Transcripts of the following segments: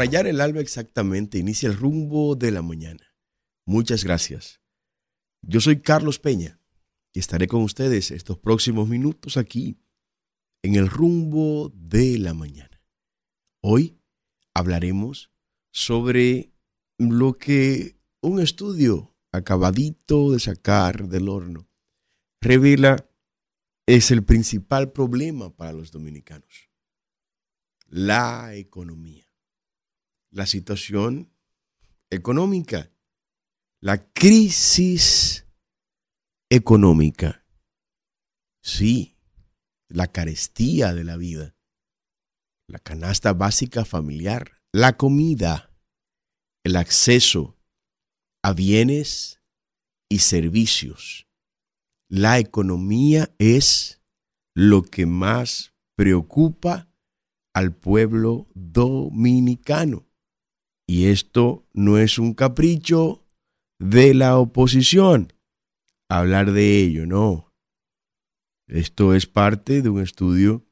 rayar el alba exactamente inicia el rumbo de la mañana. Muchas gracias. Yo soy Carlos Peña y estaré con ustedes estos próximos minutos aquí en el rumbo de la mañana. Hoy hablaremos sobre lo que un estudio acabadito de sacar del horno revela es el principal problema para los dominicanos. La economía. La situación económica. La crisis económica. Sí, la carestía de la vida. La canasta básica familiar. La comida. El acceso a bienes y servicios. La economía es lo que más preocupa al pueblo dominicano. Y esto no es un capricho de la oposición. Hablar de ello, no. Esto es parte de un estudio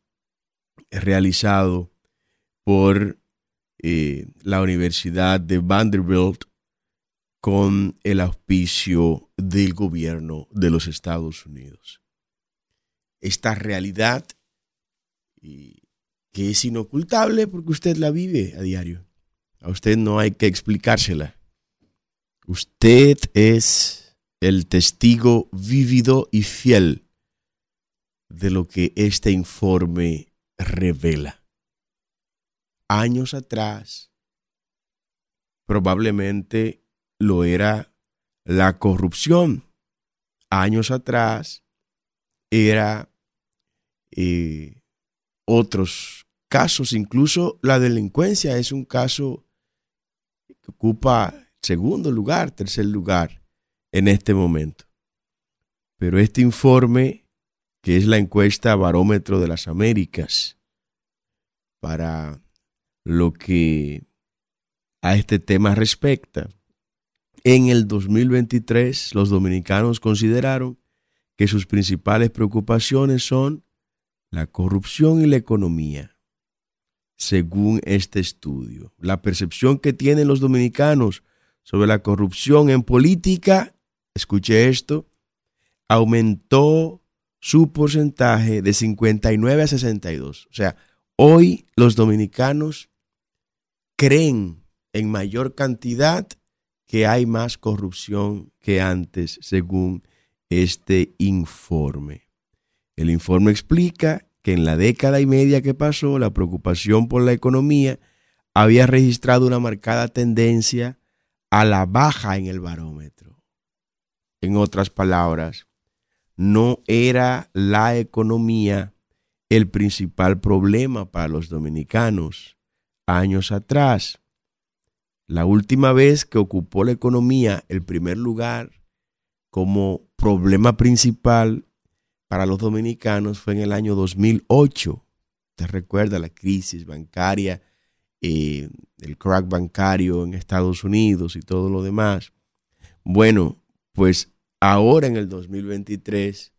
realizado por eh, la Universidad de Vanderbilt con el auspicio del gobierno de los Estados Unidos. Esta realidad que es inocultable porque usted la vive a diario. A usted no hay que explicársela. Usted es el testigo vívido y fiel de lo que este informe revela. Años atrás, probablemente lo era la corrupción. Años atrás era eh, otros casos, incluso la delincuencia es un caso ocupa segundo lugar, tercer lugar en este momento. Pero este informe, que es la encuesta Barómetro de las Américas, para lo que a este tema respecta, en el 2023, los dominicanos consideraron que sus principales preocupaciones son la corrupción y la economía. Según este estudio, la percepción que tienen los dominicanos sobre la corrupción en política, escuche esto, aumentó su porcentaje de 59 a 62. O sea, hoy los dominicanos creen en mayor cantidad que hay más corrupción que antes, según este informe. El informe explica que en la década y media que pasó, la preocupación por la economía había registrado una marcada tendencia a la baja en el barómetro. En otras palabras, no era la economía el principal problema para los dominicanos años atrás. La última vez que ocupó la economía el primer lugar como problema principal para los dominicanos fue en el año 2008. Te recuerda la crisis bancaria, eh, el crack bancario en Estados Unidos y todo lo demás. Bueno, pues ahora en el 2023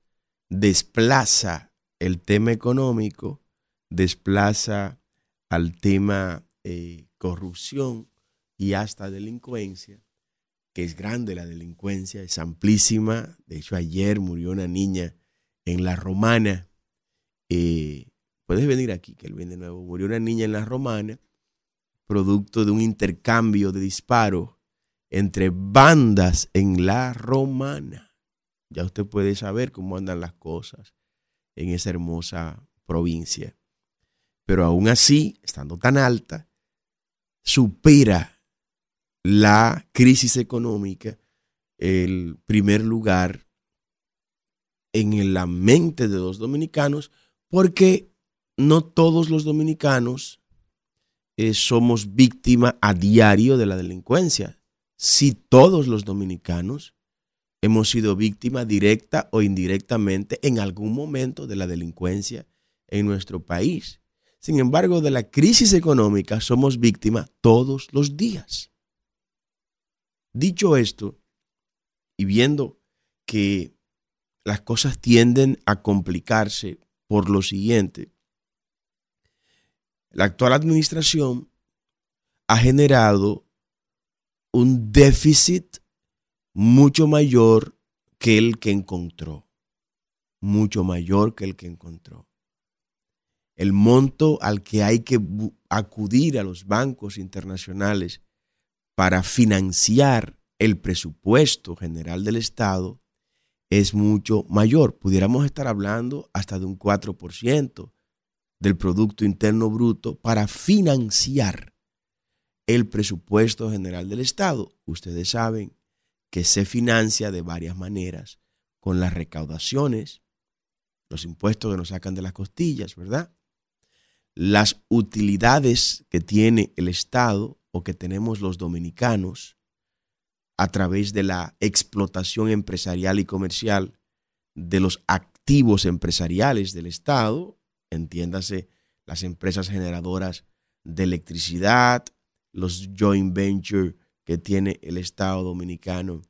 desplaza el tema económico, desplaza al tema eh, corrupción y hasta delincuencia, que es grande la delincuencia, es amplísima. De hecho, ayer murió una niña en La Romana. Eh, puedes venir aquí, que él viene de nuevo. Murió una niña en La Romana, producto de un intercambio de disparos entre bandas en La Romana. Ya usted puede saber cómo andan las cosas en esa hermosa provincia. Pero aún así, estando tan alta, supera la crisis económica el primer lugar en la mente de los dominicanos porque no todos los dominicanos eh, somos víctimas a diario de la delincuencia. Si todos los dominicanos hemos sido víctimas directa o indirectamente en algún momento de la delincuencia en nuestro país. Sin embargo, de la crisis económica somos víctimas todos los días. Dicho esto, y viendo que las cosas tienden a complicarse por lo siguiente, la actual administración ha generado un déficit mucho mayor que el que encontró. Mucho mayor que el que encontró. El monto al que hay que acudir a los bancos internacionales para financiar el presupuesto general del Estado es mucho mayor. Pudiéramos estar hablando hasta de un 4% del Producto Interno Bruto para financiar el presupuesto general del Estado. Ustedes saben que se financia de varias maneras, con las recaudaciones, los impuestos que nos sacan de las costillas, ¿verdad? Las utilidades que tiene el Estado o que tenemos los dominicanos a través de la explotación empresarial y comercial de los activos empresariales del Estado, entiéndase las empresas generadoras de electricidad, los joint venture que tiene el Estado dominicano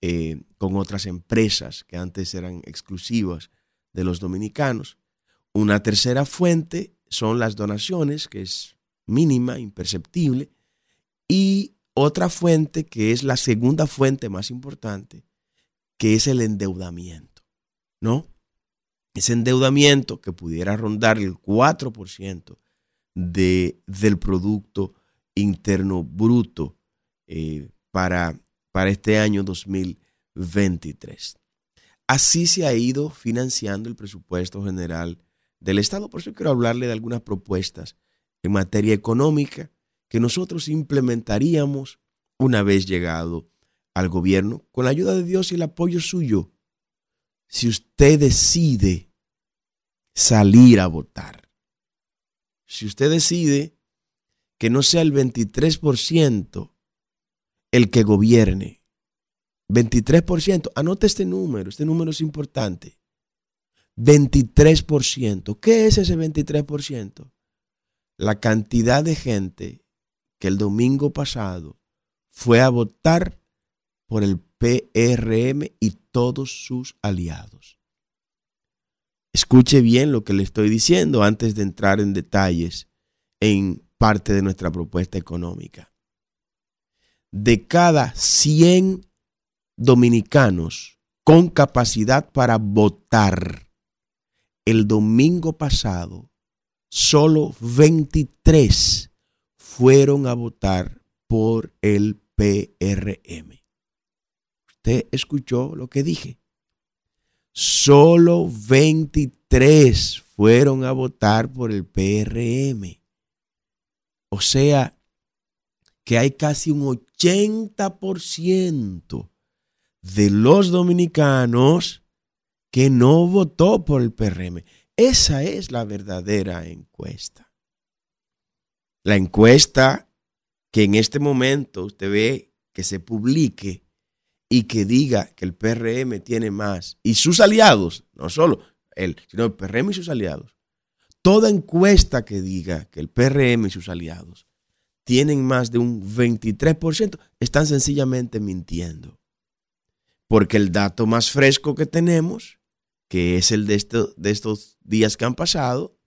eh, con otras empresas que antes eran exclusivas de los dominicanos. Una tercera fuente son las donaciones, que es mínima, imperceptible, y otra fuente que es la segunda fuente más importante, que es el endeudamiento, ¿no? Ese endeudamiento que pudiera rondar el 4% de, del Producto Interno Bruto eh, para, para este año 2023. Así se ha ido financiando el presupuesto general del Estado. Por eso quiero hablarle de algunas propuestas en materia económica que nosotros implementaríamos una vez llegado al gobierno con la ayuda de Dios y el apoyo suyo. Si usted decide salir a votar, si usted decide que no sea el 23% el que gobierne, 23%, anote este número, este número es importante. 23%. ¿Qué es ese 23%? La cantidad de gente que el domingo pasado fue a votar por el PRM y todos sus aliados. Escuche bien lo que le estoy diciendo antes de entrar en detalles en parte de nuestra propuesta económica. De cada 100 dominicanos con capacidad para votar el domingo pasado, solo 23 fueron a votar por el PRM. Usted escuchó lo que dije. Solo 23 fueron a votar por el PRM. O sea, que hay casi un 80% de los dominicanos que no votó por el PRM. Esa es la verdadera encuesta. La encuesta que en este momento usted ve que se publique y que diga que el PRM tiene más y sus aliados, no solo él, sino el PRM y sus aliados. Toda encuesta que diga que el PRM y sus aliados tienen más de un 23%, están sencillamente mintiendo. Porque el dato más fresco que tenemos, que es el de, de estos días que han pasado,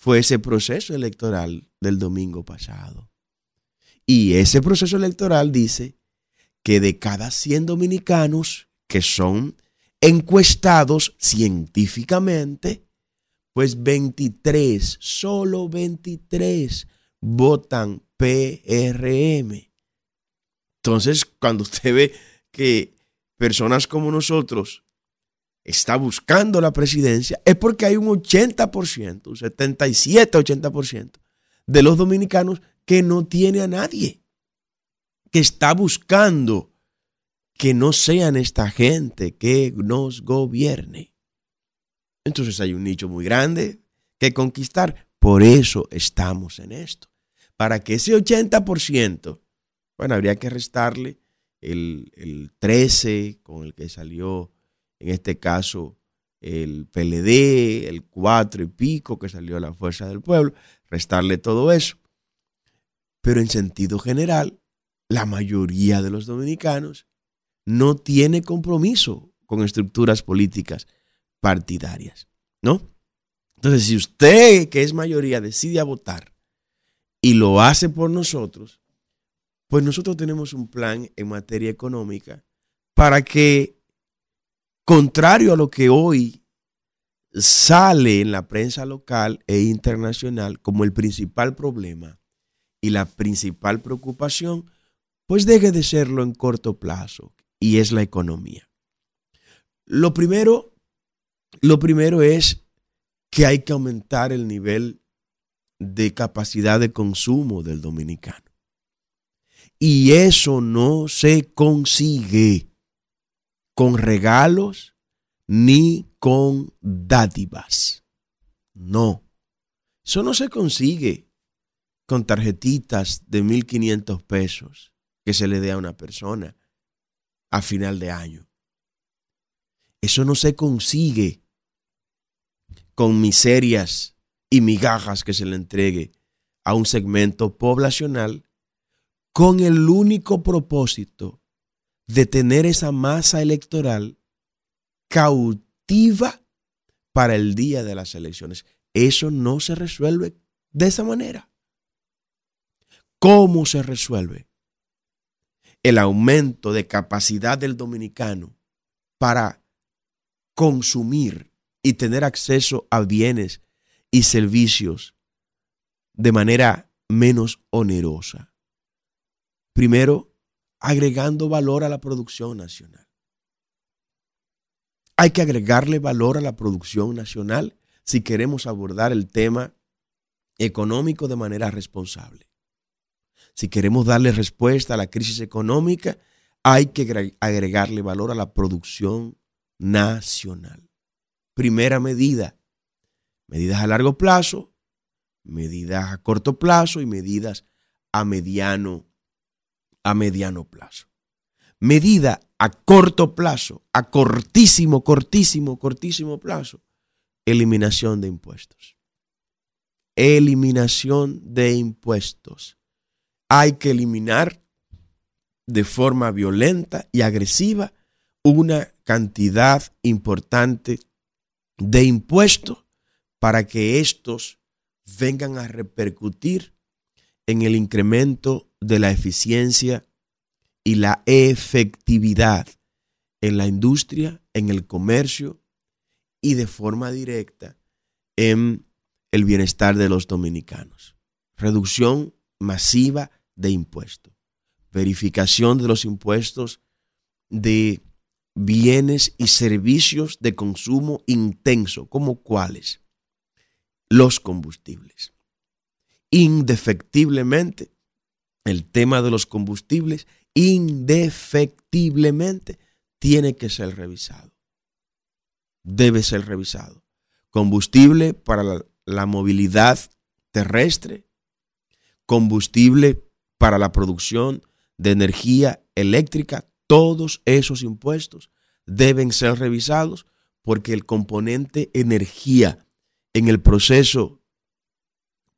fue ese proceso electoral del domingo pasado. Y ese proceso electoral dice que de cada 100 dominicanos que son encuestados científicamente, pues 23, solo 23 votan PRM. Entonces, cuando usted ve que personas como nosotros está buscando la presidencia, es porque hay un 80%, un 77, 80% de los dominicanos que no tiene a nadie, que está buscando que no sean esta gente que nos gobierne. Entonces hay un nicho muy grande que conquistar. Por eso estamos en esto para que ese 80%, bueno, habría que restarle el, el 13 con el que salió, en este caso, el PLD, el 4 y pico que salió la Fuerza del Pueblo, restarle todo eso. Pero en sentido general, la mayoría de los dominicanos no tiene compromiso con estructuras políticas partidarias, ¿no? Entonces, si usted, que es mayoría, decide a votar y lo hace por nosotros, Pues nosotros tenemos un plan en materia económica para que, contrario a lo que hoy sale en la prensa local e internacional como el principal problema y la principal preocupación, pues deje de serlo en corto plazo, y es la economía. Lo primero, lo primero es que hay que aumentar el nivel de capacidad de consumo del dominicano. Y eso no se consigue con regalos ni con dádivas. No, eso no se consigue con tarjetitas de 1.500 pesos que se le dé a una persona a final de año. Eso no se consigue con miserias y migajas que se le entregue a un segmento poblacional con el único propósito de tener esa masa electoral cautiva para el día de las elecciones. Eso no se resuelve de esa manera. ¿Cómo se resuelve? El aumento de capacidad del dominicano para consumir y tener acceso a bienes y servicios de manera menos onerosa. Primero, agregando valor a la producción nacional. Hay que agregarle valor a la producción nacional si queremos abordar el tema económico de manera responsable. Si queremos darle respuesta a la crisis económica, hay que agregarle valor a la producción nacional. Primera medida, medidas a largo plazo, medidas a corto plazo y medidas a mediano, a mediano plazo. Medida a corto plazo, a cortísimo, cortísimo, cortísimo plazo, eliminación de impuestos. Eliminación de impuestos. Hay que eliminar de forma violenta y agresiva una cantidad importante de impuestos para que estos vengan a repercutir en el incremento de la eficiencia y la efectividad en la industria, en el comercio y de forma directa en el bienestar de los dominicanos. Reducción masiva de impuestos. Verificación de los impuestos de bienes y servicios de consumo intenso, como cuáles? Los combustibles. Indefectiblemente, el tema de los combustibles, indefectiblemente, tiene que ser revisado. Debe ser revisado. Combustible para la, movilidad terrestre, combustible para la producción de energía eléctrica, todos esos impuestos deben ser revisados porque el componente energía en el proceso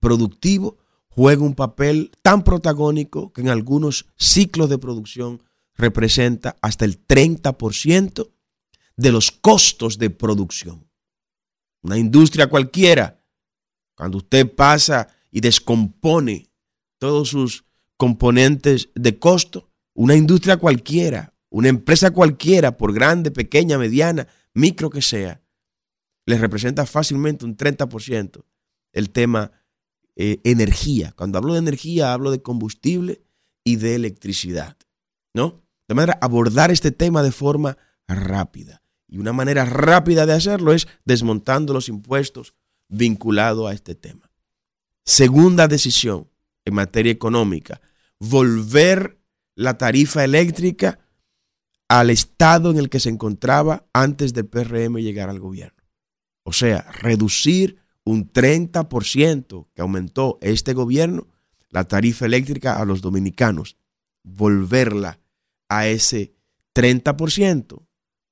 productivo juega un papel tan protagónico que en algunos ciclos de producción representa hasta el 30% de los costos de producción. Una industria cualquiera, cuando usted pasa y descompone todos sus componentes de costo, una industria cualquiera, una empresa cualquiera, por grande, pequeña, mediana, micro que sea, les representa fácilmente un 30% el tema eh, energía. Cuando hablo de energía, hablo de combustible y de electricidad. ¿No? De manera, abordar este tema de forma rápida. Y una manera rápida de hacerlo es desmontando los impuestos vinculados a este tema. Segunda decisión en materia económica, volver la tarifa eléctrica al estado en el que se encontraba antes del PRM llegar al gobierno. O sea, reducir un 30% que aumentó este gobierno la tarifa eléctrica a los dominicanos, volverla a ese 30%.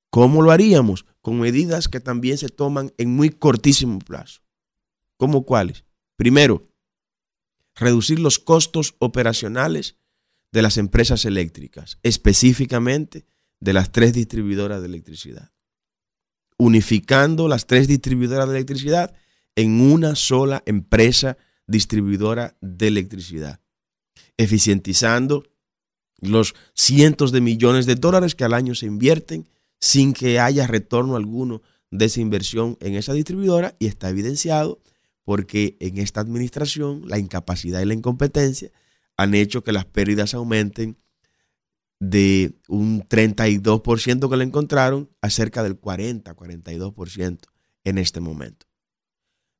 ¿Cómo lo haríamos? Con medidas que también se toman en muy cortísimo plazo. ¿Cómo cuáles? Primero, reducir los costos operacionales de las empresas eléctricas, específicamente de las tres distribuidoras de electricidad, unificando las tres distribuidoras de electricidad en una sola empresa distribuidora de electricidad, eficientizando los cientos de millones de dólares que al año se invierten sin que haya retorno alguno de esa inversión en esa distribuidora y está evidenciado porque en esta administración la incapacidad y la incompetencia han hecho que las pérdidas aumenten de un 32% que le encontraron a cerca del 40, 42% en este momento.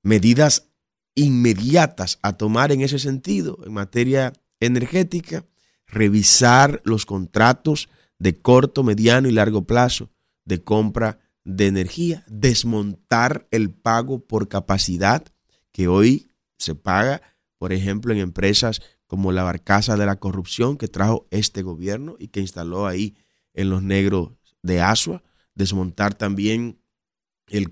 Medidas inmediatas a tomar en ese sentido en materia energética, revisar los contratos de corto, mediano y largo plazo de compra de energía, desmontar el pago por capacidad que hoy se paga, por ejemplo, en empresas como la barcaza de la corrupción que trajo este gobierno y que instaló ahí en los negros de Asua, desmontar también el,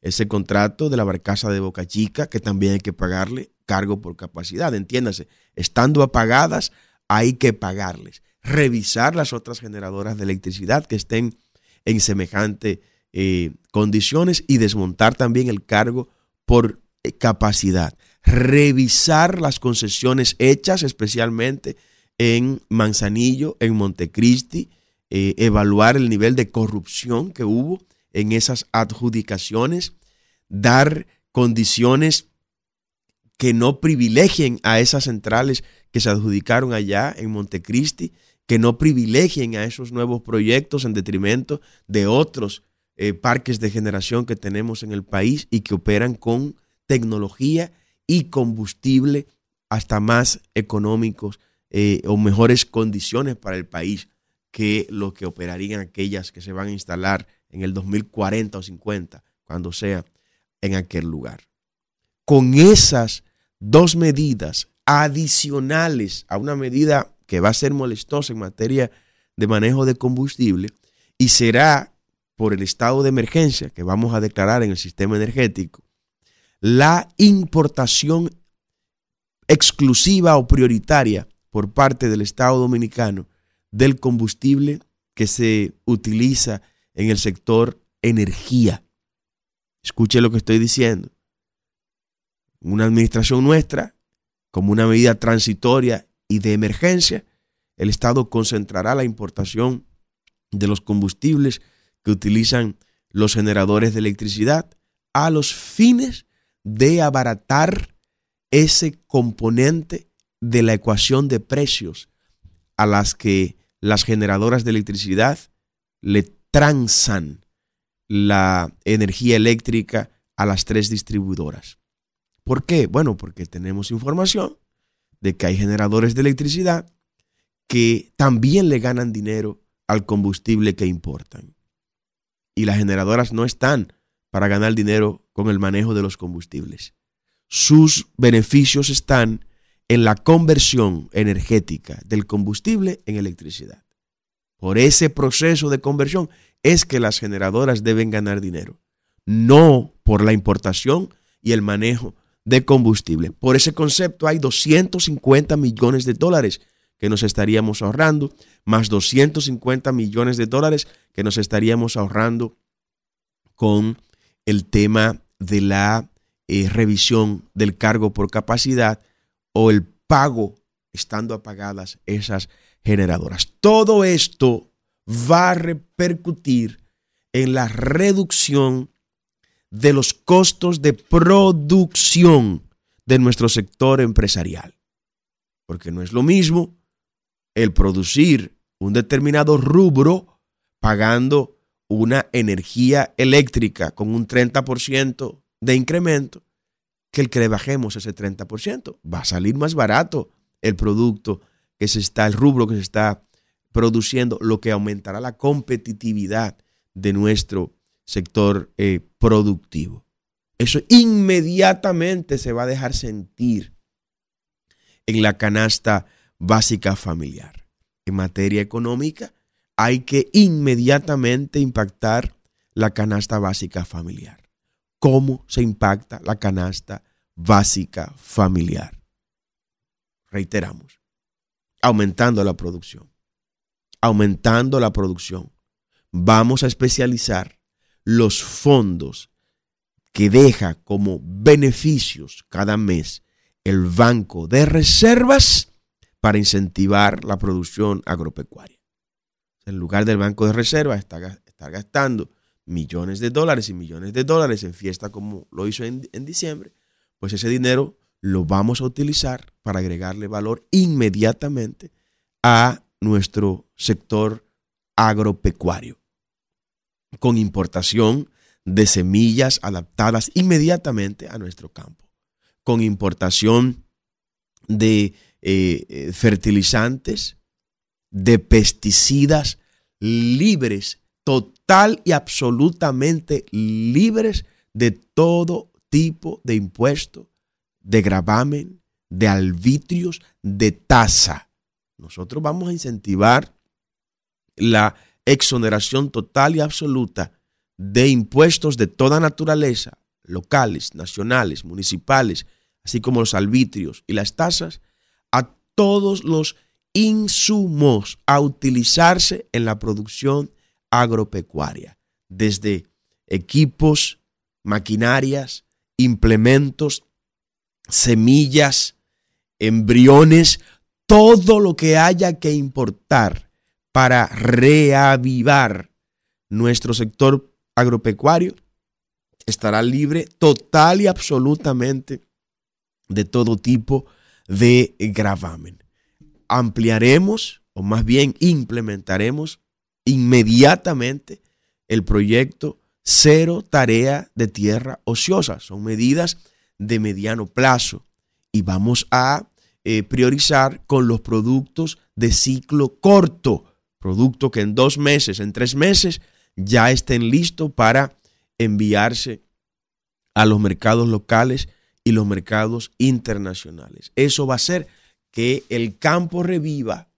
ese contrato de la barcaza de Boca Chica, que también hay que pagarle cargo por capacidad. Entiéndase, estando apagadas, hay que pagarles. Revisar las otras generadoras de electricidad que estén en semejante eh, condiciones y desmontar también el cargo por eh, capacidad revisar las concesiones hechas, especialmente en Manzanillo, en Montecristi, eh, evaluar el nivel de corrupción que hubo en esas adjudicaciones, dar condiciones que no privilegien a esas centrales que se adjudicaron allá en Montecristi, que no privilegien a esos nuevos proyectos en detrimento de otros eh, parques de generación que tenemos en el país y que operan con tecnología y combustible hasta más económicos eh, o mejores condiciones para el país que lo que operarían aquellas que se van a instalar en el 2040 o 50, cuando sea en aquel lugar. Con esas dos medidas adicionales a una medida que va a ser molestosa en materia de manejo de combustible y será por el estado de emergencia que vamos a declarar en el sistema energético, la importación exclusiva o prioritaria por parte del Estado dominicano del combustible que se utiliza en el sector energía. Escuche lo que estoy diciendo. Una administración nuestra, como una medida transitoria y de emergencia, el Estado concentrará la importación de los combustibles que utilizan los generadores de electricidad a los fines de abaratar ese componente de la ecuación de precios a las que las generadoras de electricidad le transan la energía eléctrica a las tres distribuidoras. ¿Por qué? Bueno, porque tenemos información de que hay generadores de electricidad que también le ganan dinero al combustible que importan. Y las generadoras no están para ganar dinero con el manejo de los combustibles. Sus beneficios están en la conversión energética del combustible en electricidad. Por ese proceso de conversión es que las generadoras deben ganar dinero, no por la importación y el manejo de combustible. Por ese concepto hay 250 millones de dólares que nos estaríamos ahorrando, más 250 millones de dólares que nos estaríamos ahorrando con el tema de la eh, revisión del cargo por capacidad o el pago estando apagadas esas generadoras. Todo esto va a repercutir en la reducción de los costos de producción de nuestro sector empresarial. Porque no es lo mismo el producir un determinado rubro pagando una energía eléctrica con un 30% de incremento que el que le bajemos ese 30%. Va a salir más barato el producto que se está, el rubro que se está produciendo, lo que aumentará la competitividad de nuestro sector eh, productivo. Eso inmediatamente se va a dejar sentir en la canasta básica familiar. En materia económica, hay que inmediatamente impactar la canasta básica familiar. ¿Cómo se impacta la canasta básica familiar? Reiteramos, aumentando la producción, aumentando la producción. Vamos a especializar los fondos que deja como beneficios cada mes el Banco de Reservas para incentivar la producción agropecuaria. En lugar del Banco de Reserva está, gastando millones de dólares y millones de dólares en fiesta como lo hizo en, en diciembre, pues ese dinero lo vamos a utilizar para agregarle valor inmediatamente a nuestro sector agropecuario, con importación de semillas adaptadas inmediatamente a nuestro campo, con importación de eh, eh, fertilizantes, de pesticidas libres, total y absolutamente libres de todo tipo de impuesto, de gravamen, de arbitrios, de tasa. Nosotros vamos a incentivar la exoneración total y absoluta de impuestos de toda naturaleza, locales, nacionales, municipales, así como los arbitrios y las tasas, a todos los insumos a utilizarse en la producción agropecuaria, desde equipos, maquinarias, implementos, semillas, embriones, todo lo que haya que importar para reavivar nuestro sector agropecuario estará libre total y absolutamente de todo tipo de gravamen. Ampliaremos, o más bien implementaremos inmediatamente el proyecto Cero Tarea de Tierra Ociosa. Son medidas de mediano plazo y vamos a eh, priorizar con los productos de ciclo corto, productos que en dos meses, en tres meses, ya estén listos para enviarse a los mercados locales y los mercados internacionales. Eso va a hacer que el campo reviva.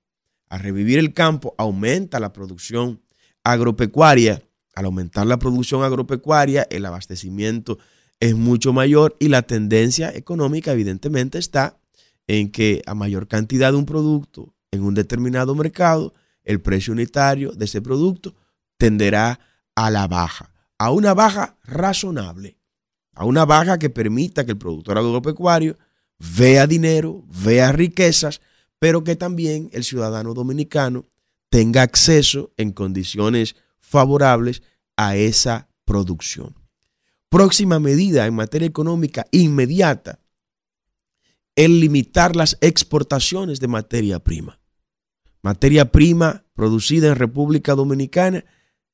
A revivir el campo aumenta la producción agropecuaria. Al aumentar la producción agropecuaria, el abastecimiento es mucho mayor y la tendencia económica evidentemente está en que a mayor cantidad de un producto en un determinado mercado, el precio unitario de ese producto tenderá a la baja, a una baja razonable, a una baja que permita que el productor agropecuario vea dinero, vea riquezas, pero que también el ciudadano dominicano tenga acceso en condiciones favorables a esa producción. Próxima medida en materia económica inmediata, el limitar las exportaciones de materia prima. Materia prima producida en República Dominicana,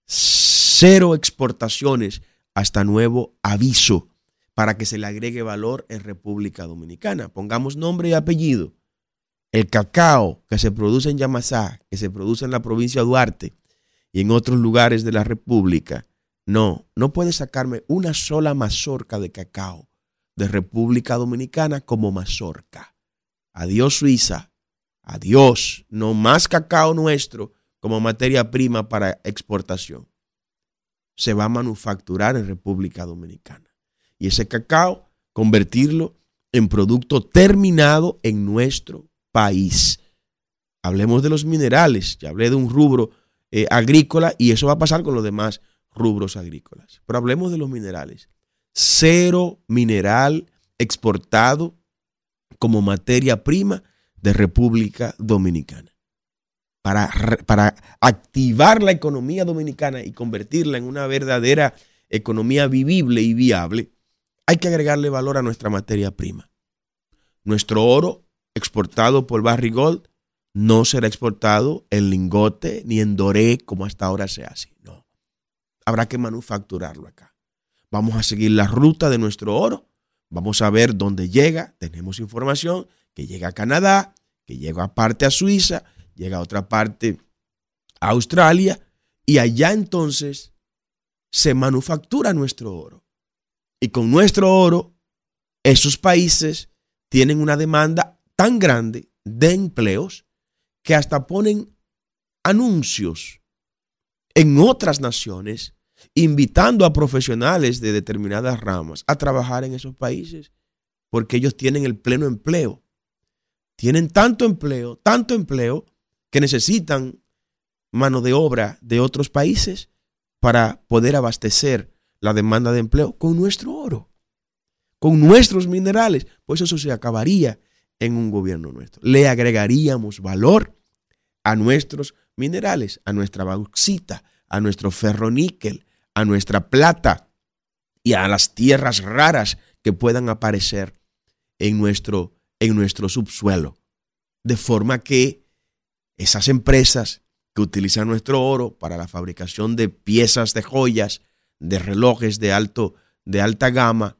cero exportaciones hasta nuevo aviso para que se le agregue valor en República Dominicana. Pongamos nombre y apellido. El cacao que se produce en Yamasá, que se produce en la provincia de Duarte y en otros lugares de la República, no, no puede sacarme una sola mazorca de cacao de República Dominicana como mazorca. Adiós Suiza, adiós, no más cacao nuestro como materia prima para exportación. Se va a manufacturar en República Dominicana. Y ese cacao, convertirlo en producto terminado en nuestro país. Hablemos de los minerales, ya hablé de un rubro eh, agrícola y eso va a pasar con los demás rubros agrícolas. Pero hablemos de los minerales. Cero mineral exportado como materia prima de República Dominicana. Para, para, activar la economía dominicana y convertirla en una verdadera economía vivible y viable, hay que agregarle valor a nuestra materia prima. Nuestro oro exportado por Barrigold no será exportado en lingote ni en doré como hasta ahora se hace. No habrá que manufacturarlo acá. Vamos a seguir la ruta de nuestro oro. Vamos a ver dónde llega. Tenemos información que llega a Canadá, que llega a parte a Suiza, llega a otra parte a Australia. Y allá entonces se manufactura nuestro oro. Y con nuestro oro, esos países tienen una demanda tan grande de empleos que hasta ponen anuncios en otras naciones invitando a profesionales de determinadas ramas a trabajar en esos países, porque ellos tienen el pleno empleo. Tienen tanto empleo, tanto empleo, que necesitan mano de obra de otros países para poder abastecer la demanda de empleo con nuestro oro, con nuestros minerales. Pues eso se acabaría en un gobierno nuestro. Le agregaríamos valor a nuestros minerales, a nuestra bauxita, a nuestro ferroníquel, a nuestra plata y a las tierras raras que puedan aparecer en nuestro, en nuestro subsuelo. De forma que esas empresas que utilizan nuestro oro para la fabricación de piezas de joyas, de relojes de, alto, de alta gama,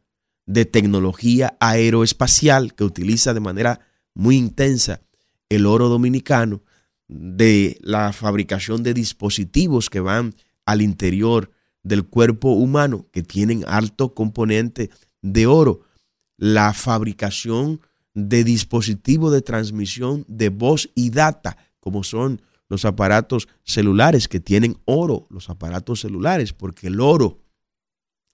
de tecnología aeroespacial que utiliza de manera muy intensa el oro dominicano, de la fabricación de dispositivos que van al interior del cuerpo humano, que tienen alto componente de oro, la fabricación de dispositivos de transmisión de voz y data, como son los aparatos celulares que tienen oro, los aparatos celulares, porque el oro,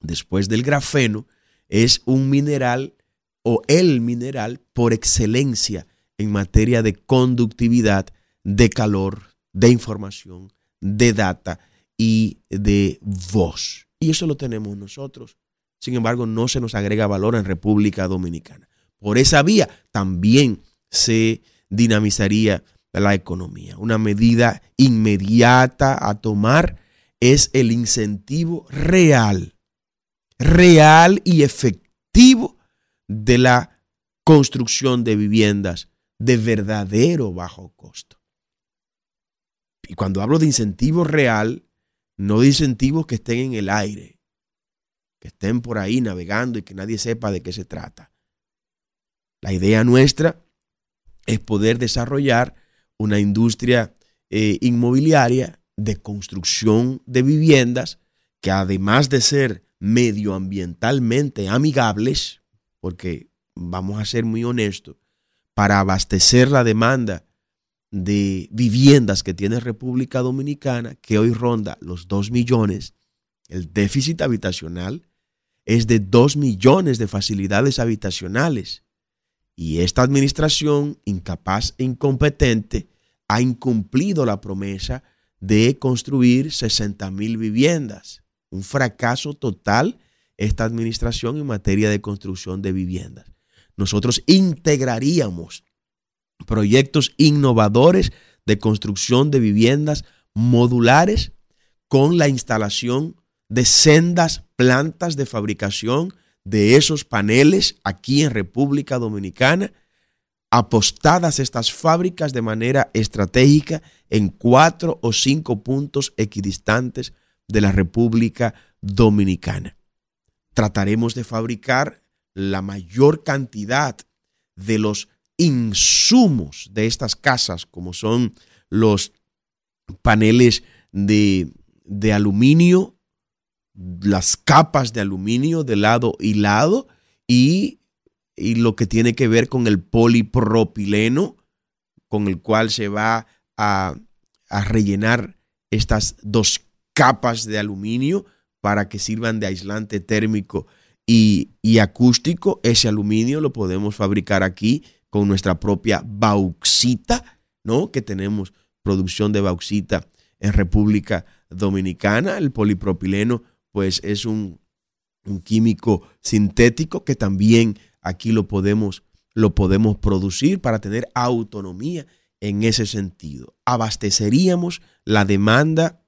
después del grafeno, es un mineral o el mineral por excelencia en materia de conductividad, de calor, de información, de data y de voz. Y eso lo tenemos nosotros. Sin embargo, no se nos agrega valor en República Dominicana. Por esa vía también se dinamizaría la economía. Una medida inmediata a tomar es el incentivo real, real y efectivo de la construcción de viviendas de verdadero bajo costo. Y cuando hablo de incentivo real, no de incentivos que estén en el aire, que estén por ahí navegando y que nadie sepa de qué se trata. La idea nuestra es poder desarrollar una industria eh, inmobiliaria de construcción de viviendas que además de ser medioambientalmente amigables, porque vamos a ser muy honestos, para abastecer la demanda de viviendas que tiene República Dominicana, que hoy ronda los 2 millones, el déficit habitacional es de 2 millones de facilidades habitacionales. Y esta administración, incapaz e incompetente, ha incumplido la promesa de construir 60 mil viviendas. Un fracaso total esta administración en materia de construcción de viviendas. Nosotros integraríamos proyectos innovadores de construcción de viviendas modulares con la instalación de sendas plantas de fabricación de esos paneles aquí en República Dominicana, apostadas estas fábricas de manera estratégica en cuatro o cinco puntos equidistantes de la República Dominicana. Trataremos de fabricar la mayor cantidad de los insumos de estas casas, como son los paneles de, de aluminio, las capas de aluminio de lado y lado y, y, lo que tiene que ver con el polipropileno, con el cual se va a, a rellenar estas dos capas de aluminio para que sirvan de aislante térmico y, y acústico. Ese aluminio lo podemos fabricar aquí con nuestra propia bauxita, ¿no? Que tenemos producción de bauxita en República Dominicana. El polipropileno, pues, es un, un químico sintético que también aquí lo podemos, lo podemos producir para tener autonomía en ese sentido. Abasteceríamos la demanda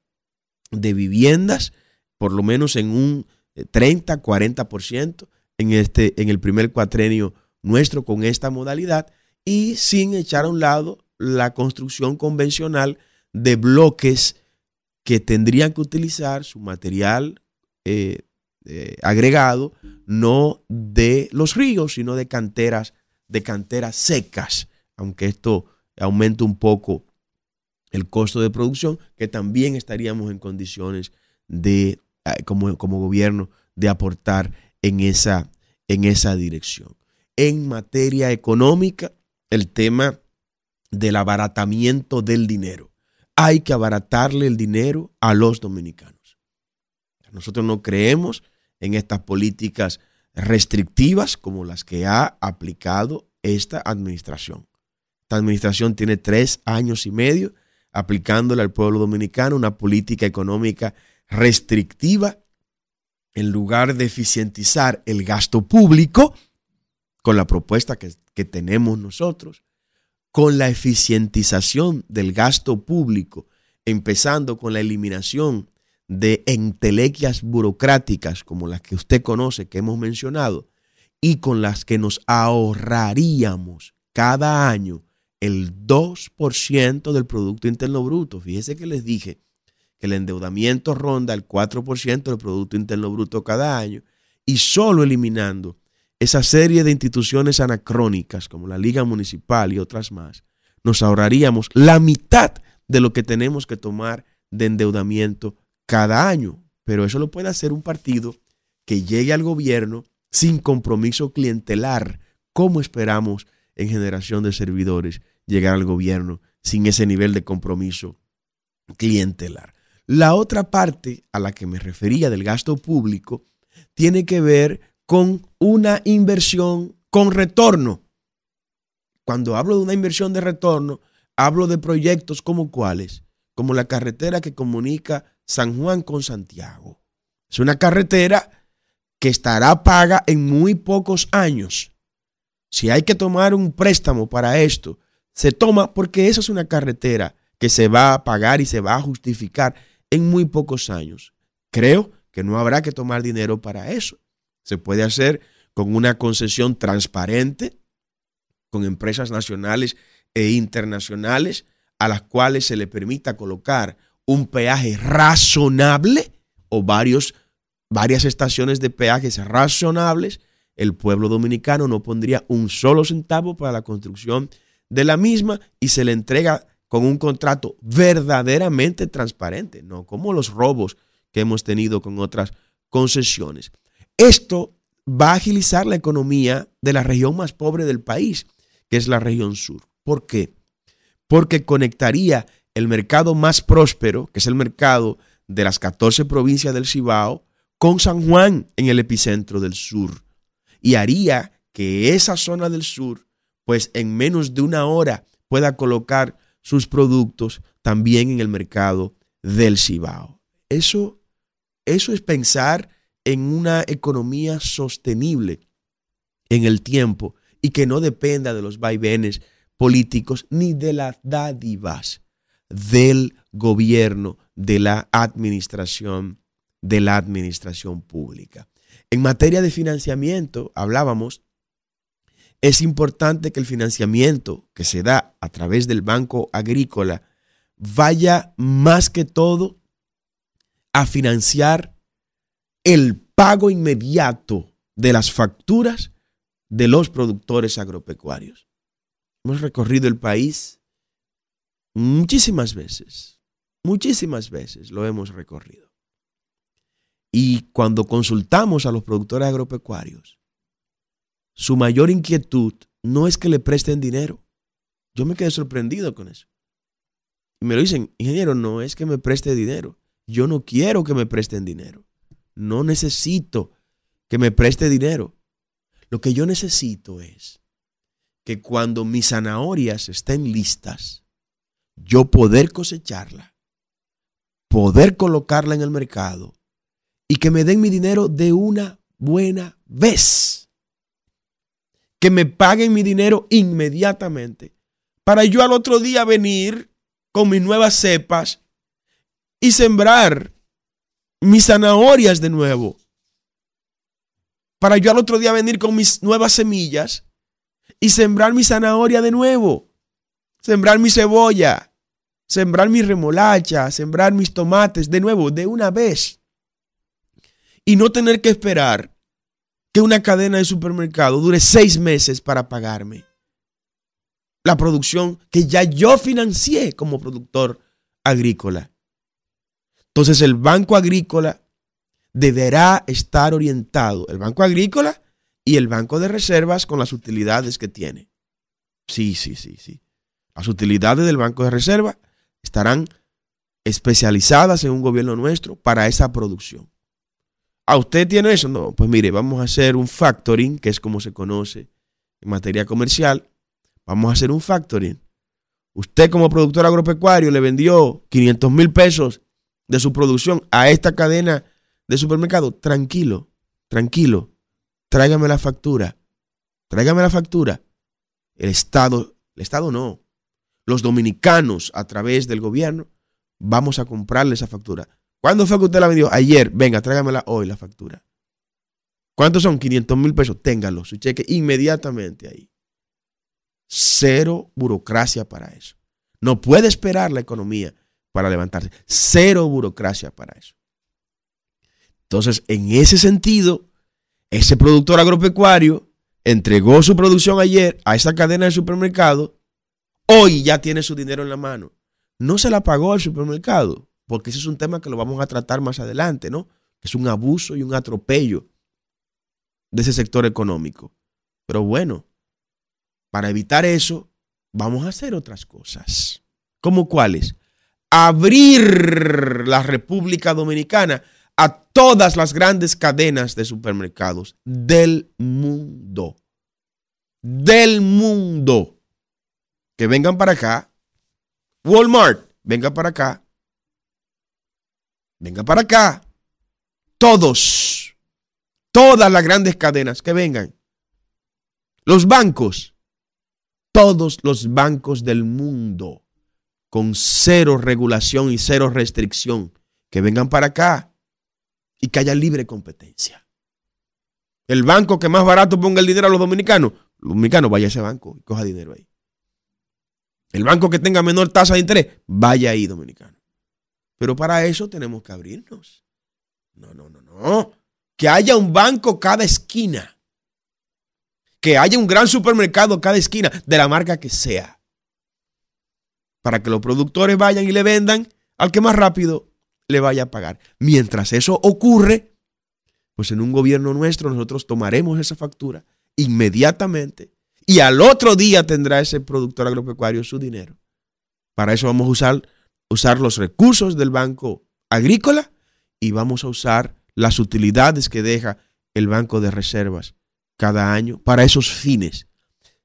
de viviendas, por lo menos en un 30, 40% en, este, en el primer cuatrenio nuestro con esta modalidad y sin echar a un lado la construcción convencional de bloques que tendrían que utilizar su material eh, eh, agregado no de los ríos, sino de canteras, de canteras secas, aunque esto aumente un poco el costo de producción, que también estaríamos en condiciones de, eh, como, como gobierno, de aportar en esa, en esa dirección en materia económica el tema del abaratamiento del dinero. Hay que abaratarle el dinero a los dominicanos. Nosotros no creemos en estas políticas restrictivas como las que ha aplicado esta administración. Esta administración tiene tres años y medio aplicándole al pueblo dominicano una política económica restrictiva en lugar de eficientizar el gasto público con la propuesta que, tenemos nosotros, con la eficientización del gasto público, empezando con la eliminación de entelequias burocráticas como las que usted conoce, que hemos mencionado, y con las que nos ahorraríamos cada año el 2% del Producto Interno Bruto. Fíjese que les dije que el endeudamiento ronda el 4% del Producto Interno Bruto cada año y solo eliminando esa serie de instituciones anacrónicas como la Liga Municipal y otras más, nos ahorraríamos la mitad de lo que tenemos que tomar de endeudamiento cada año. Pero eso lo puede hacer un partido que llegue al gobierno sin compromiso clientelar. ¿Cómo esperamos en generación de servidores llegar al gobierno sin ese nivel de compromiso clientelar? La otra parte a la que me refería del gasto público tiene que ver con una inversión con retorno. Cuando hablo de una inversión de retorno, hablo de proyectos como cuáles, como la carretera que comunica San Juan con Santiago. Es una carretera que estará paga en muy pocos años. Si hay que tomar un préstamo para esto, se toma porque esa es una carretera que se va a pagar y se va a justificar en muy pocos años. Creo que no habrá que tomar dinero para eso. Se puede hacer con una concesión transparente, con empresas nacionales e internacionales a las cuales se le permita colocar un peaje razonable o varios varias estaciones de peajes razonables, el pueblo dominicano no pondría un solo centavo para la construcción de la misma y se le entrega con un contrato verdaderamente transparente, no como los robos que hemos tenido con otras concesiones. Esto va a agilizar la economía de la región más pobre del país, que es la región sur. ¿Por qué? Porque conectaría el mercado más próspero, que es el mercado de las 14 provincias del Cibao, con San Juan en el epicentro del sur y haría que esa zona del sur, pues en menos de una hora pueda colocar sus productos también en el mercado del Cibao. Eso, eso es pensar en una economía sostenible en el tiempo y que no dependa de los vaivenes políticos ni de las dádivas del gobierno, de la administración de la administración pública. En materia de financiamiento, hablábamos, es importante que el financiamiento que se da a través del Banco Agrícola vaya más que todo a financiar el pago inmediato de las facturas de los productores agropecuarios. Hemos recorrido el país muchísimas veces, muchísimas veces lo hemos recorrido. Y cuando consultamos a los productores agropecuarios, su mayor inquietud no es que le presten dinero. Yo me quedé sorprendido con eso. Y me lo dicen, ingeniero, no es que me preste dinero. Yo no quiero que me presten dinero. No necesito que me preste dinero. Lo que yo necesito es que cuando mis zanahorias estén listas, yo poder cosecharla, poder colocarla en el mercado y que me den mi dinero de una buena vez. Que me paguen mi dinero inmediatamente para yo al otro día venir con mis nuevas cepas y sembrar mis zanahorias de nuevo. Para yo al otro día venir con mis nuevas semillas y sembrar mi zanahoria de nuevo. Sembrar mi cebolla, sembrar mi remolacha, sembrar mis tomates de nuevo, de una vez y no tener que esperar que una cadena de supermercado dure seis meses para pagarme la producción que ya yo financié como productor agrícola. Entonces el Banco Agrícola deberá estar orientado, el Banco Agrícola y el Banco de Reservas con las utilidades que tiene. Sí, sí, sí, sí. Las utilidades del Banco de Reserva estarán especializadas en un gobierno nuestro para esa producción. ¿A usted tiene eso? No, pues mire, vamos a hacer un factoring, que es como se conoce en materia comercial. Vamos a hacer un factoring. Usted como productor agropecuario le vendió 500 mil pesos de su producción a esta cadena de supermercado. Tranquilo, tranquilo. Tráigame la factura. Tráigame la factura. El Estado, el Estado no. Los dominicanos, a través del gobierno, vamos a comprarle esa factura. ¿Cuándo fue que usted la vendió? Ayer. Venga, tráigamela hoy la factura. ¿Cuántos son? 500 mil pesos. Téngalo, su cheque inmediatamente ahí. Cero burocracia para eso. No puede esperar la economía para levantarse. Cero burocracia para eso. Entonces, en ese sentido, ese productor agropecuario entregó su producción ayer a esa cadena de supermercado. Hoy ya tiene su dinero en la mano. No se la pagó al supermercado, porque ese es un tema que lo vamos a tratar más adelante, ¿no? Es un abuso y un atropello de ese sector económico. Pero bueno, para evitar eso, vamos a hacer otras cosas. ¿Cómo cuáles? Abrir la República Dominicana a todas las grandes cadenas de supermercados del mundo. Del mundo. Que vengan para acá. Walmart, venga para acá. Venga para acá. Todos Todas las grandes cadenas que vengan. Los bancos. Todos los bancos del mundo con cero regulación y cero restricción. Que vengan para acá y que haya libre competencia. El banco que más barato ponga el dinero a los dominicanos, los dominicanos vaya a ese banco y coja dinero ahí. El banco que tenga menor tasa de interés, vaya ahí, dominicano. Pero para eso tenemos que abrirnos. No, no, no, no que haya un banco cada esquina, que haya un gran supermercado cada esquina, de la marca que sea, para que los productores vayan y le vendan al que más rápido le vaya a pagar. Mientras eso ocurre, pues en un gobierno nuestro nosotros tomaremos esa factura inmediatamente y al otro día tendrá ese productor agropecuario su dinero. Para eso vamos a usar, usar los recursos del Banco Agrícola y vamos a usar las utilidades que deja el Banco de Reservas cada año para esos fines.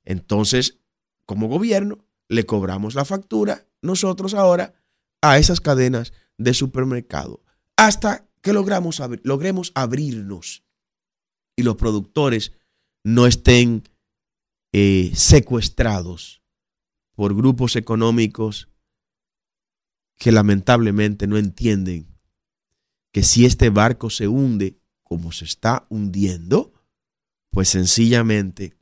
Entonces, como gobierno, le cobramos la factura nosotros ahora a esas cadenas de supermercado. Hasta que logramos logremos abrirnos y los productores no estén eh, secuestrados por grupos económicos que lamentablemente no entienden que si este barco se hunde como se está hundiendo, pues sencillamente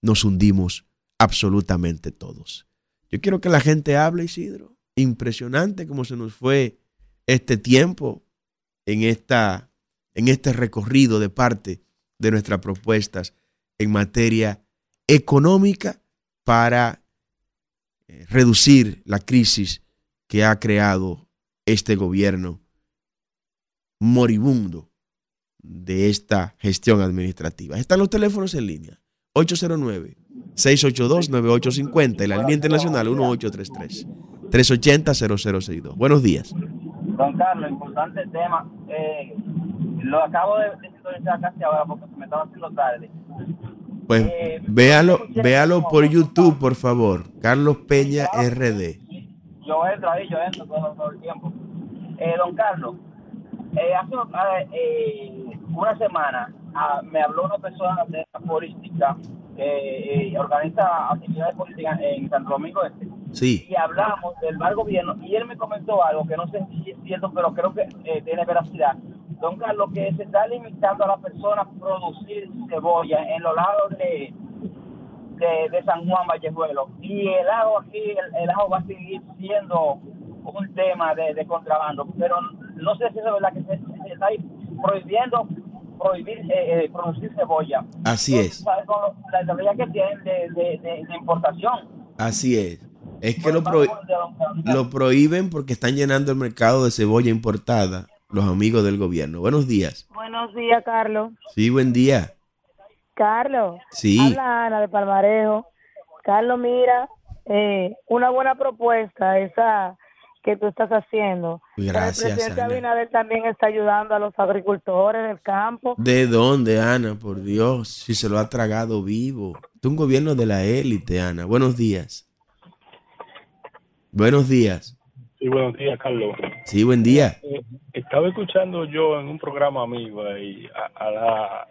nos hundimos absolutamente todos. Yo quiero que la gente hable, Isidro. Impresionante como se nos fue este tiempo en, esta, en este recorrido de parte de nuestras propuestas en materia económica para eh, reducir la crisis que ha creado este gobierno moribundo de esta gestión administrativa. Están los teléfonos en línea. 809-682-9850 y la línea internacional 1833-380-0062. Buenos días. Don Carlos, importante tema. Eh, lo acabo de, sintonizar casi ahora porque me estaba haciendo tarde. Pues eh, véalo, véalo por YouTube, por favor. Carlos Peña RD. Yo entro ahí, yo entro todo, todo el tiempo. Eh, don Carlos, eh, hace eh, una semana ah, me habló una persona de la política que eh, organiza actividades políticas en Santo Domingo Este. Sí. Y hablamos del mal gobierno y él me comentó algo que no sé si es cierto, pero creo que tiene veracidad. Don Carlos, que se está limitando a la persona a producir cebolla en los lados de, de, San Juan Vallejuelo. Y el ajo aquí, el, el, ajo va a seguir siendo un tema de, de contrabando, pero no sé si es verdad que se, está prohibiendo prohibir eh, eh, producir cebolla. Así es. la cebolla que tienen de, de, importación. Así es. Es que lo, lo prohíben porque están llenando el mercado de cebolla importada los amigos del gobierno. Buenos días. Buenos días, Carlos. Sí, buen día. Carlos. Sí. Habla Ana de Palmarejo. Carlos, mira, eh, una buena propuesta esa que tú estás haciendo. Gracias. El presidente Abinader también está ayudando a los agricultores del campo. ¿De dónde, Ana? Por Dios, si se lo ha tragado vivo. Es un gobierno de la élite, Ana. Buenos días. Buenos días. Sí, buenos días, Carlos. Sí, buen día. Eh, estaba escuchando yo en un programa amigo y a, la,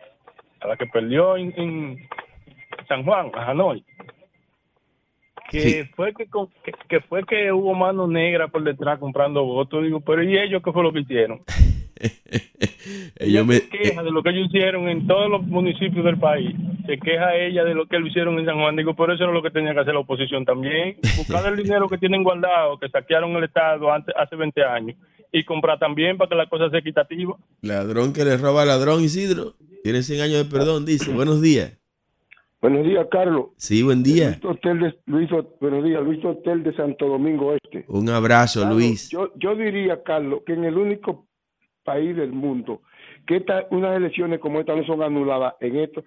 a la que perdió en, San Juan, a Hanoi. Que, Sí. fue que, con- que, que fue que hubo mano negra por detrás comprando votos. Digo, pero ¿y ellos qué fue lo que hicieron? Ellos me, se queja de lo que ellos hicieron en todos los municipios del país. Se queja ella de lo que lo hicieron en San Juan. Digo, pero eso era lo que tenía que hacer la oposición también. Buscar el dinero que tienen guardado, que saquearon el Estado antes, hace 20 años, y comprar también para que la cosa sea equitativa. ladrón que le roba al ladrón, Isidro. Tiene 100 años de perdón, dice. Buenos días. Buenos días, Carlos. Sí, buen día. Luis Hotel de, Luis, buenos días, Luis Hotel de Santo Domingo Este. Un abrazo, Carlos, Luis. Yo, yo diría, Carlos, que en el único país del mundo que esta- unas elecciones como esta no son anuladas en esto,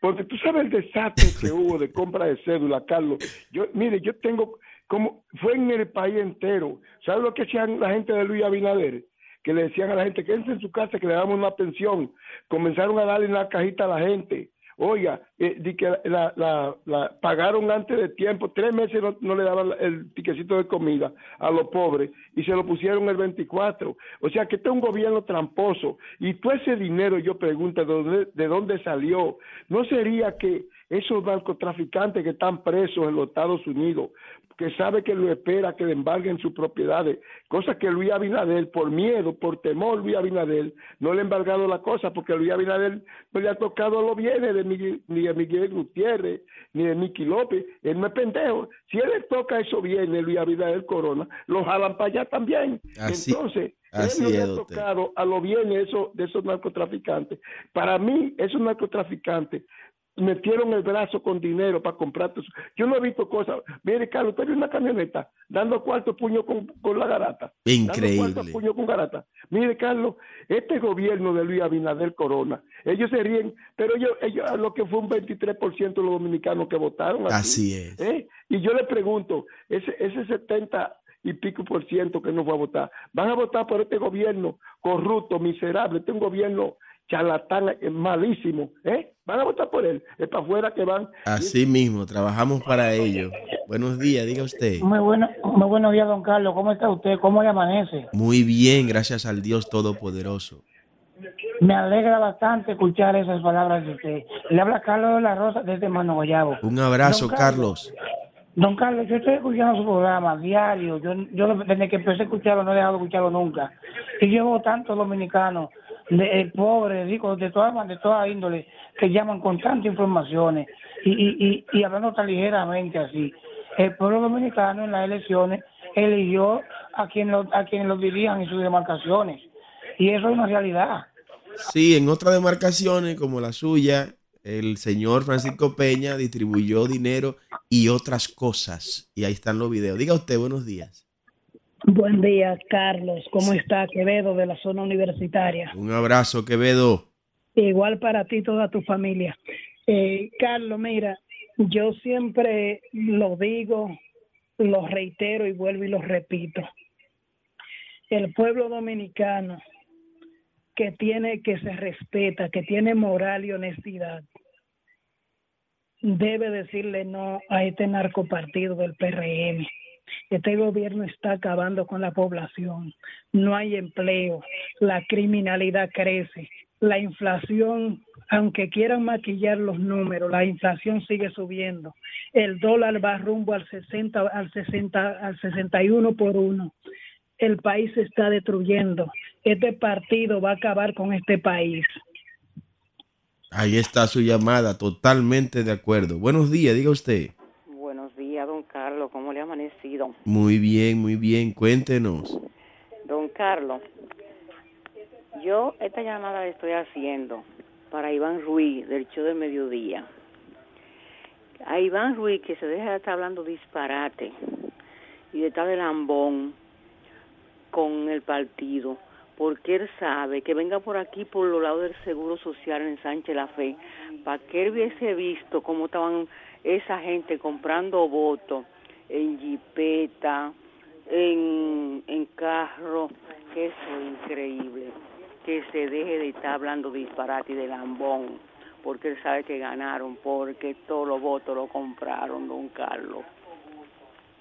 porque tú sabes el desastre que hubo de compra de cédula, Carlos. Yo, mire, yo tengo como fue en el país entero. ¿Sabes lo que hacían la gente de Luis Abinader? Que le decían a la gente, quédense en su casa que le damos una pensión. Comenzaron a darle una cajita a la gente. Oiga, eh, di que la, la, la- pagaron antes de tiempo, tres meses no, no le daban el tiquecito de comida a los pobres y se lo pusieron el 24. O sea que este es un gobierno tramposo y todo ese dinero, yo pregunto, ¿de dónde, de dónde salió? ¿No sería que esos narcotraficantes que están presos en los Estados Unidos, que sabe que lo espera que le embarguen sus propiedades, cosa que Luis Abinader, por miedo, por temor, Luis Abinader, no le ha embargado la cosa, porque Luis Abinader no le ha tocado los bienes de Miguel, de Miguel Gutiérrez, ni de Miki López, él no es pendejo. Si él le toca esos bienes, Luis Abinader Corona, los jalan para allá también. Así- Entonces, así él no le ha tocado a los bienes de esos, de esos narcotraficantes. Para mí, esos narcotraficantes metieron el brazo con dinero para comprar. tus- Yo no he visto cosas. Mire, Carlos, usted vio una camioneta dando cuarto puño con, con la garata. Dando cuarto Increíble. puño con garata. Mire, Carlos, este gobierno de Luis Abinader Corona, ellos se ríen, pero ellos, ellos lo que fue un 23% de los dominicanos que votaron. Así es. ¿eh? Y yo le pregunto, ese, ese 70 y pico por ciento que no fue a votar, van a votar por este gobierno corrupto, miserable, este es un gobierno charlatán, eh, malísimo, ¿eh? Van a votar por él, es para afuera que van. Así mismo, trabajamos para ello. Buenos días, diga usted. Muy, bueno, muy buenos días, don Carlos. ¿Cómo está usted? ¿Cómo le amanece? Muy bien, gracias al Dios Todopoderoso. Me alegra bastante escuchar esas palabras de usted. Le habla Carlos de la Rosa desde Mano Guayabo. Un abrazo, Don Carlos. Don Carlos, yo estoy escuchando su programa diario. Yo, yo desde que empecé a escucharlo no he dejado de escucharlo nunca. Y llevo tantos dominicanos, de, pobres, ricos, de todas de toda índole, que llaman con tantas informaciones y, y, y, hablando tan ligeramente así. El pueblo dominicano en las elecciones eligió a quien lo, a quienes lo dirían en sus demarcaciones. Y eso es una realidad. Sí, en otras demarcaciones como la suya, el señor Francisco Peña distribuyó dinero y otras cosas. Y ahí están los videos. Diga usted, buenos días. Buen día, Carlos. ¿Cómo está Quevedo de la zona universitaria? Un abrazo, Quevedo. Igual para ti y toda tu familia. Eh, Carlos, mira, yo siempre lo digo, lo reitero y vuelvo y lo repito. El pueblo dominicano que tiene, que se respeta, que tiene moral y honestidad, debe decirle no a este narcopartido del PRM. Este gobierno está acabando con la población. No hay empleo, la criminalidad crece, la inflación, aunque quieran maquillar los números, la inflación sigue subiendo. El dólar va rumbo al 60 al 60 al 61 por uno. El país se está destruyendo. Este partido va a acabar con este país. Ahí está su llamada, totalmente de acuerdo. Buenos días, diga usted. Buenos días, don Carlos. ¿Cómo le ha amanecido? Muy bien, muy bien. Cuéntenos. Don Carlos, yo esta llamada la estoy haciendo para Iván Ruiz del show del mediodía. A Iván Ruiz que se deja de estar hablando disparate y de estar de lambón con el partido, porque él sabe que venga por aquí por los lados del Seguro Social en Sánchez La Fe, para que él hubiese visto cómo estaban esa gente comprando votos en jipeta, en, en carro, que eso es increíble, que se deje de estar hablando disparate y de lambón, porque él sabe que ganaron, porque todos los votos lo compraron, don Carlos.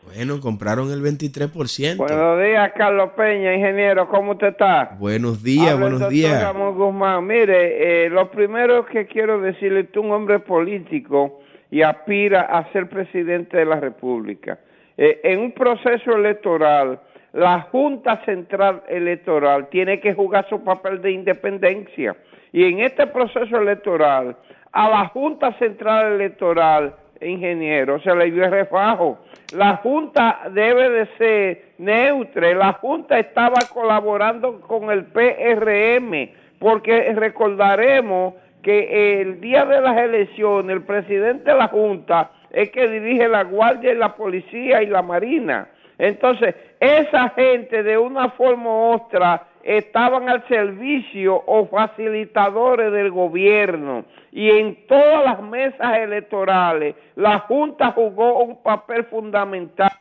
Bueno, compraron el 23%. Buenos días, Carlos Peña, ingeniero, ¿cómo usted está? Buenos días, Habla buenos días. Ramón Guzmán. Mire, eh, lo primero que quiero decirle, tú un hombre político y aspira a ser presidente de la República. Eh, en un proceso electoral, la Junta Central Electoral tiene que jugar su papel de independencia. Y en este proceso electoral, a la Junta Central Electoral, ingeniero, se le dio el refajo. La Junta debe de ser neutra. La Junta estaba colaborando con el PRM, porque recordaremos que el día de las elecciones el presidente de la Junta es que dirige la Guardia y la Policía y la Marina. Entonces, esa gente de una forma u otra estaban al servicio o facilitadores del gobierno y en todas las mesas electorales la Junta jugó un papel fundamental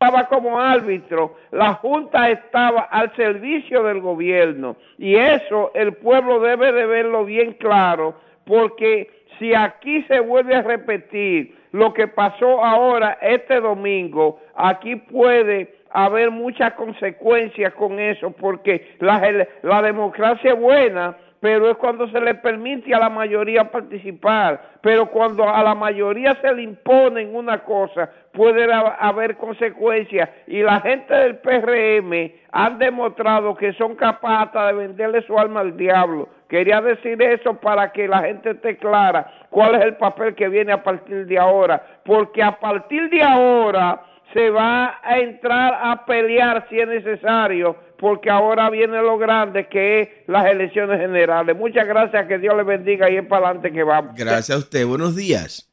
estaba como árbitro, la Junta estaba al servicio del gobierno y eso el pueblo debe de verlo bien claro porque si aquí se vuelve a repetir lo que pasó ahora este domingo, aquí puede haber muchas consecuencias con eso porque la, la democracia buena, pero es cuando se le permite a la mayoría participar. Pero cuando a la mayoría se le imponen una cosa, puede haber consecuencias. Y la gente del PRM han demostrado que son capaces de venderle su alma al diablo. Quería decir eso para que la gente esté clara cuál es el papel que viene a partir de ahora. Porque a partir de ahora se va a entrar a pelear si es necesario, porque ahora viene lo grande que es las elecciones generales. Muchas gracias, que Dios le bendiga y es para adelante que vamos. Gracias a usted, buenos días.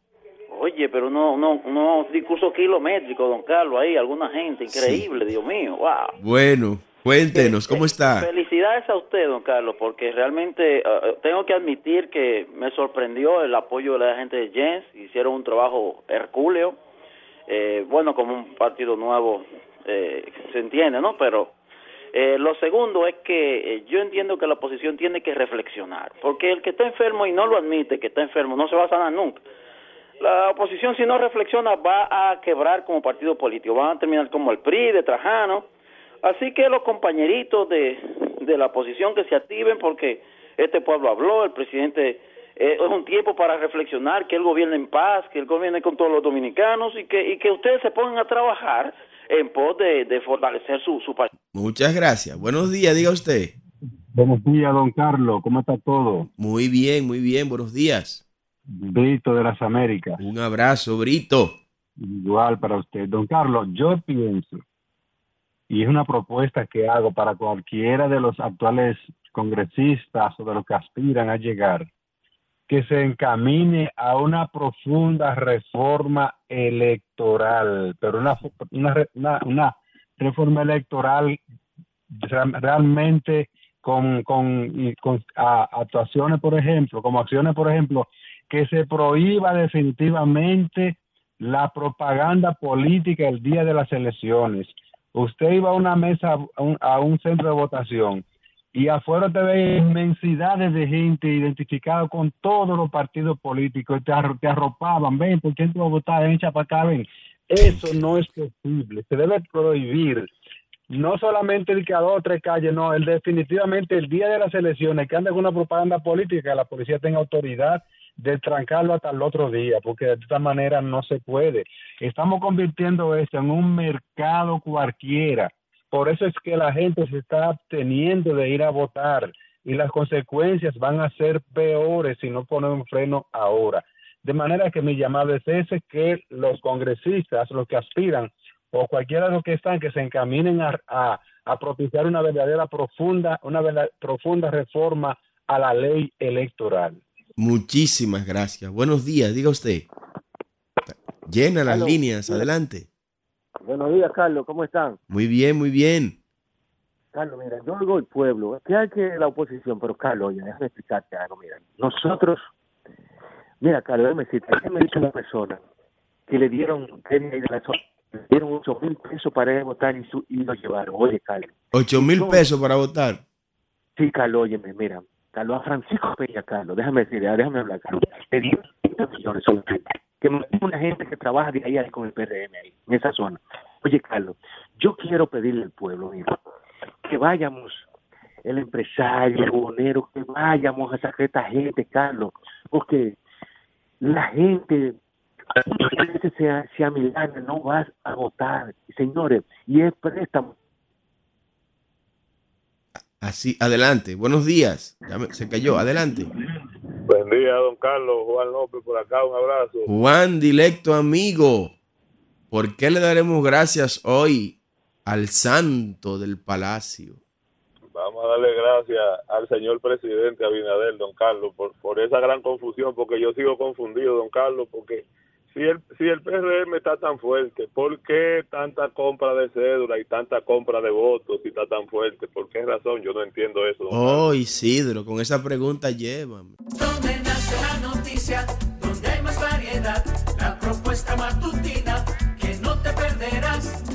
Oye, pero no, no, no, discurso kilométrico, don Carlos, ahí, alguna gente, increíble, Dios mío, wow. Bueno, cuéntenos, ¿cómo está? Felicidades a usted, don Carlos, porque realmente uh, tengo que admitir que me sorprendió el apoyo de la gente de Jens, hicieron un trabajo hercúleo, eh, bueno, como un partido nuevo eh, se entiende, ¿no? Pero eh, lo segundo es que yo entiendo que la oposición tiene que reflexionar, porque el que está enfermo y no lo admite que está enfermo no se va a sanar nunca. La oposición si no reflexiona va a quebrar como partido político, van a terminar como el PRI de Trajano. Así que los compañeritos de, de la oposición que se activen porque este pueblo habló, el presidente eh, es un tiempo para reflexionar, que él gobierne en paz, que él gobierne con todos los dominicanos y que, y que ustedes se pongan a trabajar en pos de, fortalecer su, su país. Muchas gracias. Buenos días, diga usted. Buenos días, don Carlos. ¿Cómo está todo? Muy bien, muy bien. Buenos días. Brito de las Américas. Un abrazo, Brito. Igual para usted. Don Carlos, yo pienso, y es una propuesta que hago para cualquiera de los actuales congresistas o de los que aspiran a llegar, que se encamine a una profunda reforma electoral, pero una, una, una, reforma electoral realmente con, con, con actuaciones, por ejemplo, como acciones, por ejemplo, que se prohíba definitivamente la propaganda política el día de las elecciones. Usted iba a una mesa, a un, centro de votación, y afuera te ve inmensidades de gente identificada con todos los partidos políticos, te, arropaban, ven, ¿por qué tú vas a votar? Ven, acá, ven. Eso no es posible, se debe prohibir. No solamente el que a dos o tres calles, no, el definitivamente el día de las elecciones, que ande con una propaganda política, que la policía tenga autoridad de trancarlo hasta el otro día, porque de esta manera no se puede. Estamos convirtiendo esto en un mercado cualquiera por eso es que la gente se está absteniendo de ir a votar y las consecuencias van a ser peores si no ponemos freno ahora. De manera que mi llamado es ese, que los congresistas, los que aspiran, o cualquiera de los que están, que se encaminen a, a, propiciar una verdadera profunda, una profunda reforma a la ley electoral. Muchísimas gracias. Buenos días, diga usted. Llena las líneas, adelante. Buenos días, Carlos, ¿cómo están? Muy bien, muy bien. Carlos, mira, yo oigo el pueblo, que hay que la oposición, pero Carlos, oye, déjame explicarte algo, mira, nosotros, mira, Carlos, déjame decirte, me dice una persona que le dieron, que le dieron 8 mil pesos para ir a votar y, su, y lo llevaron, oye, Carlos. 8 mil pesos para votar. Sí, Carlos, óyeme, mira, Carlos, a Francisco Peña, Carlos, déjame decir, déjame hablar, Carlos, le dieron 30 millones solamente que una gente que trabaja de ahí, con el PRM ahí, en esa zona. Oye, Carlos, yo quiero pedirle al pueblo, mira, que vayamos, el empresario, el bonero, que vayamos a sacar esta gente, Carlos, porque la gente sea, sea milagro, no vas a votar, señores, y es préstamo. Así, adelante. Buenos días. Ya me- se cayó. Adelante. Buen día, don Carlos. Juan López por acá, un abrazo. Juan, directo amigo. ¿Por qué le daremos gracias hoy al santo del palacio? Vamos a darle gracias al señor presidente Abinader, don Carlos, por, por esa gran confusión, porque yo sigo confundido, don Carlos, porque si el, si el PRM está tan fuerte, ¿por qué tanta compra de cédula y tanta compra de votos si está tan fuerte? ¿Por qué razón? Yo no entiendo eso. don Oh, Isidro, con esa pregunta llévame. Donde nace la noticia, donde hay más variedad, la propuesta matutina que no te perderás.